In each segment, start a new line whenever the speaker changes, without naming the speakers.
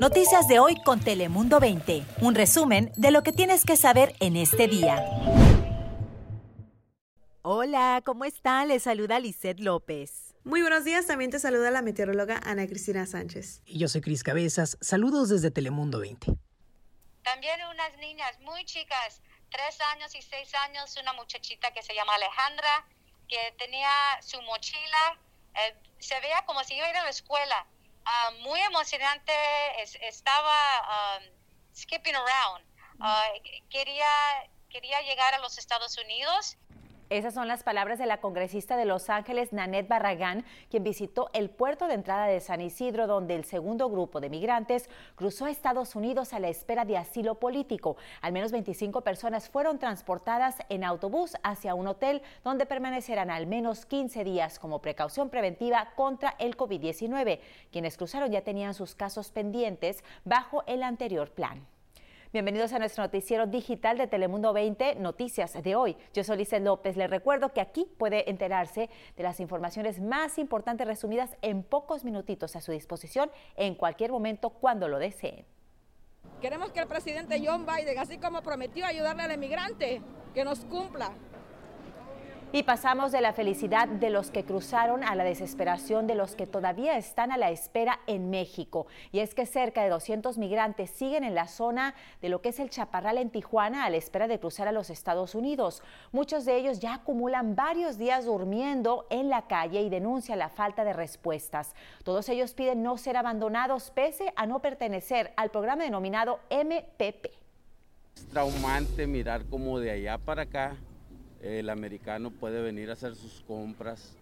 Noticias de hoy con Telemundo 20. Un resumen de lo que tienes que saber en este día. Hola, ¿cómo están? Les saluda Lisette López.
Muy buenos días, también te saluda la meteoróloga Ana Cristina Sánchez.
Y yo soy Cris Cabezas, saludos desde Telemundo 20.
También unas niñas muy chicas, tres años y seis años, una muchachita que se llama Alejandra, que tenía su mochila, eh, se veía como si iba a ir a la escuela. Ah, muy emocionante, estaba um, skipping around. Ah, quería, quería llegar a los Estados Unidos
esas son las palabras de la congresista de Los Ángeles, Nanette Barragán, quien visitó el puerto de entrada de San Isidro, donde el segundo grupo de migrantes cruzó a Estados Unidos a la espera de asilo político. Al menos 25 personas fueron transportadas en autobús hacia un hotel donde permanecerán al menos 15 días como precaución preventiva contra el COVID-19. Quienes cruzaron ya tenían sus casos pendientes bajo el anterior plan. Bienvenidos a nuestro noticiero digital de Telemundo 20, Noticias de hoy. Yo soy Lice López. Les recuerdo que aquí puede enterarse de las informaciones más importantes resumidas en pocos minutitos a su disposición en cualquier momento cuando lo deseen.
Queremos que el presidente John Biden, así como prometió ayudarle al emigrante, que nos cumpla.
Y pasamos de la felicidad de los que cruzaron a la desesperación de los que todavía están a la espera en México. Y es que cerca de 200 migrantes siguen en la zona de lo que es el Chaparral en Tijuana a la espera de cruzar a los Estados Unidos. Muchos de ellos ya acumulan varios días durmiendo en la calle y denuncian la falta de respuestas. Todos ellos piden no ser abandonados pese a no pertenecer al programa denominado MPP.
Es traumante mirar como de allá para acá el americano puede venir a hacer sus compras,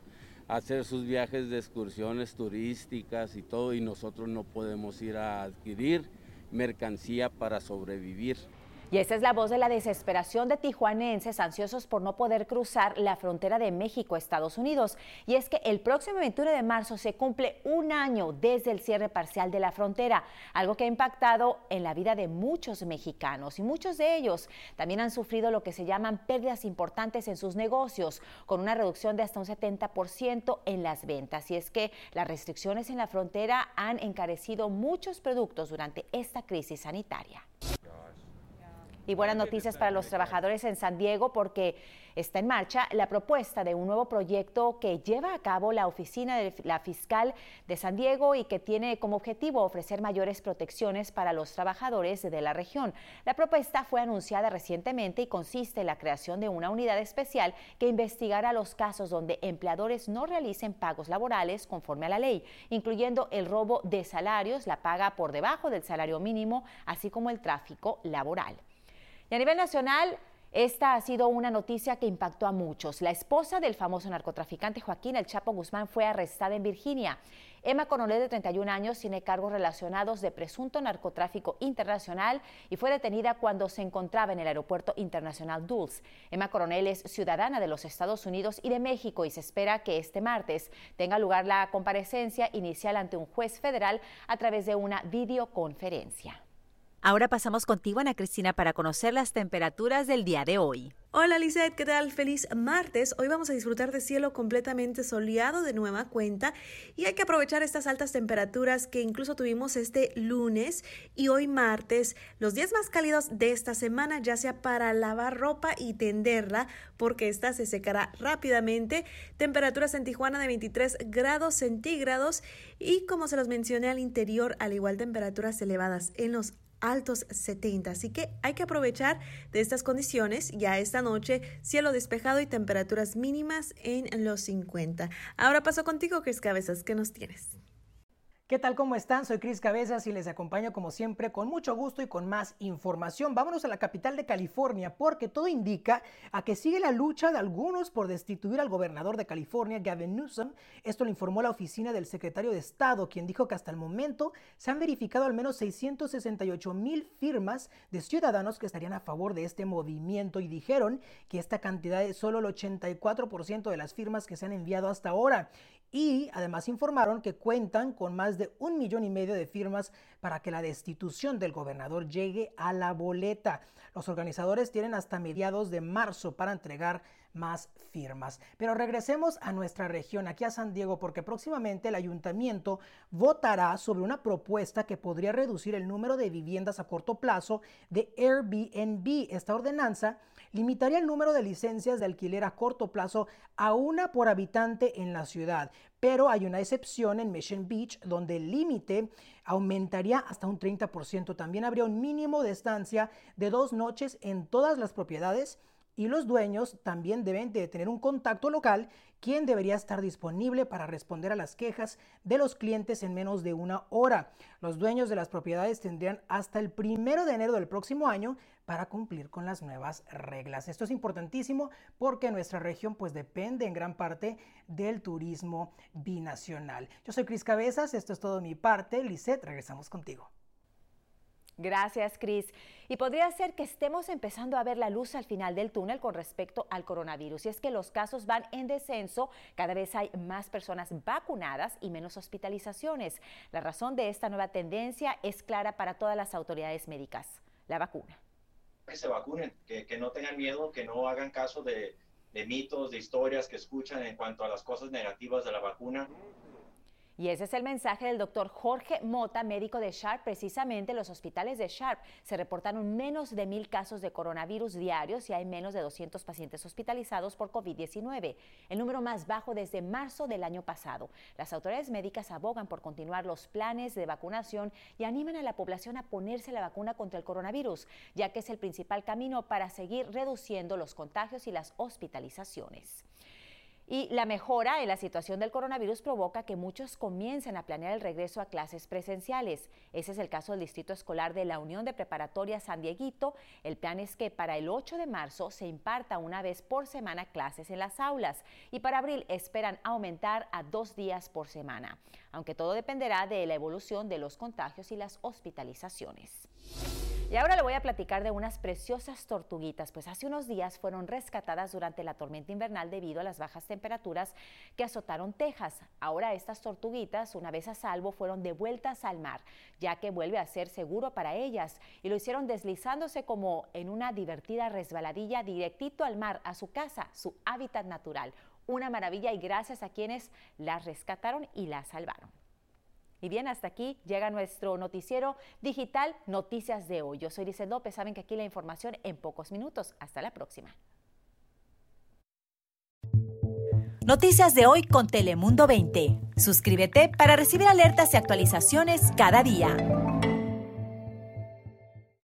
hacer sus viajes de excursiones turísticas y todo, y nosotros no podemos ir a adquirir mercancía para sobrevivir.
Y esa es la voz de la desesperación de tijuanenses ansiosos por no poder cruzar la frontera de México Estados Unidos. Y es que el próximo 21 de marzo se cumple un año desde el cierre parcial de la frontera, algo que ha impactado en la vida de muchos mexicanos. Y muchos de ellos también han sufrido lo que se llaman pérdidas importantes en sus negocios, con una reducción de hasta un 70% en las ventas. Y es que las restricciones en la frontera han encarecido muchos productos durante esta crisis sanitaria. Y buenas noticias para los trabajadores en San Diego porque está en marcha la propuesta de un nuevo proyecto que lleva a cabo la oficina de la fiscal de San Diego y que tiene como objetivo ofrecer mayores protecciones para los trabajadores de la región. La propuesta fue anunciada recientemente y consiste en la creación de una unidad especial que investigará los casos donde empleadores no realicen pagos laborales conforme a la ley, incluyendo el robo de salarios, la paga por debajo del salario mínimo, así como el tráfico laboral. Y a nivel nacional, esta ha sido una noticia que impactó a muchos. La esposa del famoso narcotraficante Joaquín El Chapo Guzmán fue arrestada en Virginia. Emma Coronel, de 31 años, tiene cargos relacionados de presunto narcotráfico internacional y fue detenida cuando se encontraba en el aeropuerto internacional Dulles. Emma Coronel es ciudadana de los Estados Unidos y de México y se espera que este martes tenga lugar la comparecencia inicial ante un juez federal a través de una videoconferencia. Ahora pasamos contigo, Ana Cristina, para conocer las temperaturas del día de hoy.
Hola Lizette, ¿qué tal? Feliz martes. Hoy vamos a disfrutar de cielo completamente soleado de nueva cuenta y hay que aprovechar estas altas temperaturas que incluso tuvimos este lunes y hoy martes, los días más cálidos de esta semana, ya sea para lavar ropa y tenderla, porque esta se secará rápidamente. Temperaturas en Tijuana de 23 grados centígrados y como se los mencioné al interior, al igual temperaturas elevadas en los altos 70. Así que hay que aprovechar de estas condiciones. Ya esta noche, cielo despejado y temperaturas mínimas en los 50. Ahora paso contigo, Chris Cabezas. ¿Qué nos tienes?
¿Qué tal? ¿Cómo están? Soy Cris Cabezas y les acompaño como siempre con mucho gusto y con más información. Vámonos a la capital de California porque todo indica a que sigue la lucha de algunos por destituir al gobernador de California, Gavin Newsom. Esto lo informó la oficina del secretario de Estado, quien dijo que hasta el momento se han verificado al menos 668 mil firmas de ciudadanos que estarían a favor de este movimiento y dijeron que esta cantidad es solo el 84% de las firmas que se han enviado hasta ahora y además informaron que cuentan con más de un millón y medio de firmas para que la destitución del gobernador llegue a la boleta. Los organizadores tienen hasta mediados de marzo para entregar más firmas. Pero regresemos a nuestra región, aquí a San Diego, porque próximamente el ayuntamiento votará sobre una propuesta que podría reducir el número de viviendas a corto plazo de Airbnb. Esta ordenanza limitaría el número de licencias de alquiler a corto plazo a una por habitante en la ciudad. Pero hay una excepción en Mission Beach donde el límite aumentaría hasta un 30%. También habría un mínimo de estancia de dos noches en todas las propiedades y los dueños también deben de tener un contacto local quien debería estar disponible para responder a las quejas de los clientes en menos de una hora. Los dueños de las propiedades tendrían hasta el primero de enero del próximo año para cumplir con las nuevas reglas. Esto es importantísimo porque nuestra región pues depende en gran parte del turismo binacional. Yo soy Cris Cabezas, esto es todo mi parte. Lisette, regresamos contigo.
Gracias, Cris. Y podría ser que estemos empezando a ver la luz al final del túnel con respecto al coronavirus. Y es que los casos van en descenso, cada vez hay más personas vacunadas y menos hospitalizaciones. La razón de esta nueva tendencia es clara para todas las autoridades médicas, la vacuna.
Que se vacunen, que, no tengan miedo, que no hagan caso de, de mitos, de historias que escuchan en cuanto a las cosas negativas de la vacuna.
Y ese es el mensaje del doctor Jorge Mota, médico de Sharp. Precisamente los hospitales de Sharp se reportaron menos de mil casos de coronavirus diarios y hay menos de 200 pacientes hospitalizados por COVID-19, el número más bajo desde marzo del año pasado. Las autoridades médicas abogan por continuar los planes de vacunación y animan a la población a ponerse la vacuna contra el coronavirus, ya que es el principal camino para seguir reduciendo los contagios y las hospitalizaciones. Y la mejora en la situación del coronavirus provoca que muchos comiencen a planear el regreso a clases presenciales. Ese es el caso del Distrito Escolar de la Unión de Preparatoria San Dieguito. El plan es que para el 8 de marzo se imparta una vez por semana clases en las aulas y para abril esperan aumentar a dos días por semana, aunque todo dependerá de la evolución de los contagios y las hospitalizaciones. Y ahora le voy a platicar de unas preciosas tortuguitas, pues hace unos días fueron rescatadas durante la tormenta invernal debido a las bajas temperaturas que azotaron Texas. Ahora estas tortuguitas, una vez a salvo, fueron devueltas al mar, ya que vuelve a ser seguro para ellas y lo hicieron deslizándose como en una divertida resbaladilla directito al mar, a su casa, su hábitat natural. Una maravilla y gracias a quienes las rescataron y las salvaron. Y bien, hasta aquí llega nuestro noticiero digital Noticias de hoy. Yo soy Lice López. Saben que aquí la información en pocos minutos. Hasta la próxima.
Noticias de hoy con Telemundo 20. Suscríbete para recibir alertas y actualizaciones cada día.